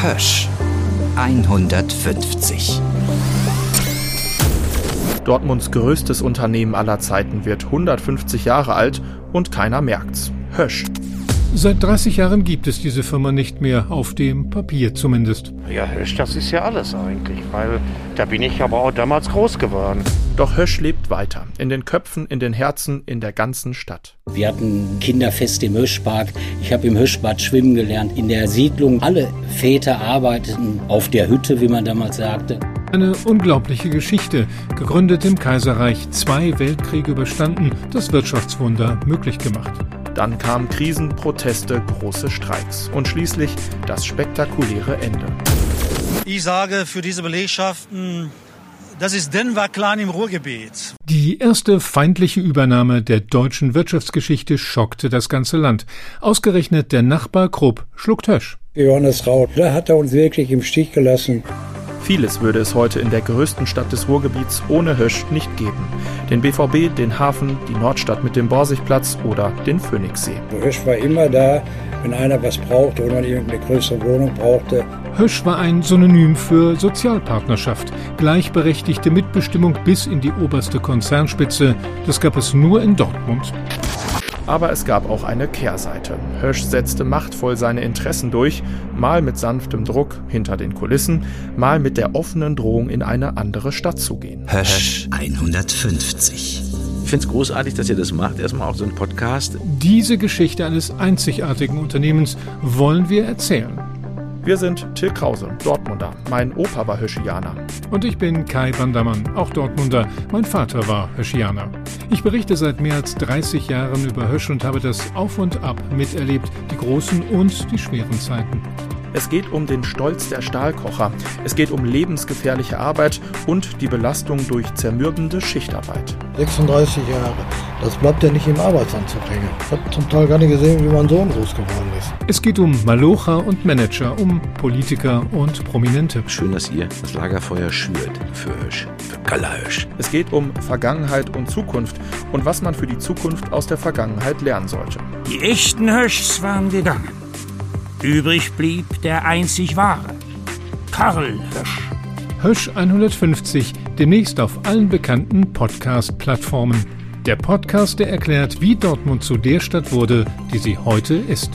Hösch 150. Dortmunds größtes Unternehmen aller Zeiten wird 150 Jahre alt und keiner merkt's. Hösch. Seit 30 Jahren gibt es diese Firma nicht mehr, auf dem Papier zumindest. Ja, Hösch, das ist ja alles eigentlich, weil da bin ich aber auch damals groß geworden. Doch Hösch lebt weiter. In den Köpfen, in den Herzen, in der ganzen Stadt. Wir hatten Kinderfest im Höschpark. Ich habe im Höschbad schwimmen gelernt. In der Siedlung alle Väter arbeiteten auf der Hütte, wie man damals sagte. Eine unglaubliche Geschichte. Gegründet im Kaiserreich, zwei Weltkriege überstanden, das Wirtschaftswunder möglich gemacht. Dann kamen Krisen, Proteste, große Streiks und schließlich das spektakuläre Ende. Ich sage für diese Belegschaften, das ist Denver klein im Ruhrgebiet. Die erste feindliche Übernahme der deutschen Wirtschaftsgeschichte schockte das ganze Land. Ausgerechnet der Nachbar Krupp schluckt Hösch. Johannes Raut, da hat er uns wirklich im Stich gelassen. Vieles würde es heute in der größten Stadt des Ruhrgebiets ohne Hösch nicht geben. Den BVB, den Hafen, die Nordstadt mit dem Borsigplatz oder den Phoenixsee. Hösch war immer da, wenn einer was brauchte oder man irgendeine größere Wohnung brauchte. Hösch war ein Synonym für Sozialpartnerschaft, gleichberechtigte Mitbestimmung bis in die oberste Konzernspitze. Das gab es nur in Dortmund. Aber es gab auch eine Kehrseite. Hösch setzte machtvoll seine Interessen durch, mal mit sanftem Druck hinter den Kulissen, mal mit der offenen Drohung, in eine andere Stadt zu gehen. Hösch 150. Ich finde es großartig, dass ihr das macht. Erstmal auch so ein Podcast. Diese Geschichte eines einzigartigen Unternehmens wollen wir erzählen. Wir sind Till Krause, Dortmunder. Mein Opa war Höschianer. Und ich bin Kai Bandermann, auch Dortmunder. Mein Vater war Höschianer. Ich berichte seit mehr als 30 Jahren über Hösch und habe das Auf und Ab miterlebt, die großen und die schweren Zeiten. Es geht um den Stolz der Stahlkocher. Es geht um lebensgefährliche Arbeit und die Belastung durch zermürbende Schichtarbeit. 36 Jahre. Das bleibt ja nicht im Arbeitsanzug hängen. Ich habe zum Teil gar nicht gesehen, wie mein Sohn groß geworden ist. Es geht um Malocha und Manager, um Politiker und Prominente. Schön, dass ihr das Lagerfeuer schürt für Hösch, für Gallerhösch. Es geht um Vergangenheit und Zukunft und was man für die Zukunft aus der Vergangenheit lernen sollte. Die echten Höschs waren gegangen. Übrig blieb der einzig wahre, Karl Hösch. Hösch 150, demnächst auf allen bekannten Podcast-Plattformen. Der Podcast, der erklärt, wie Dortmund zu der Stadt wurde, die sie heute ist.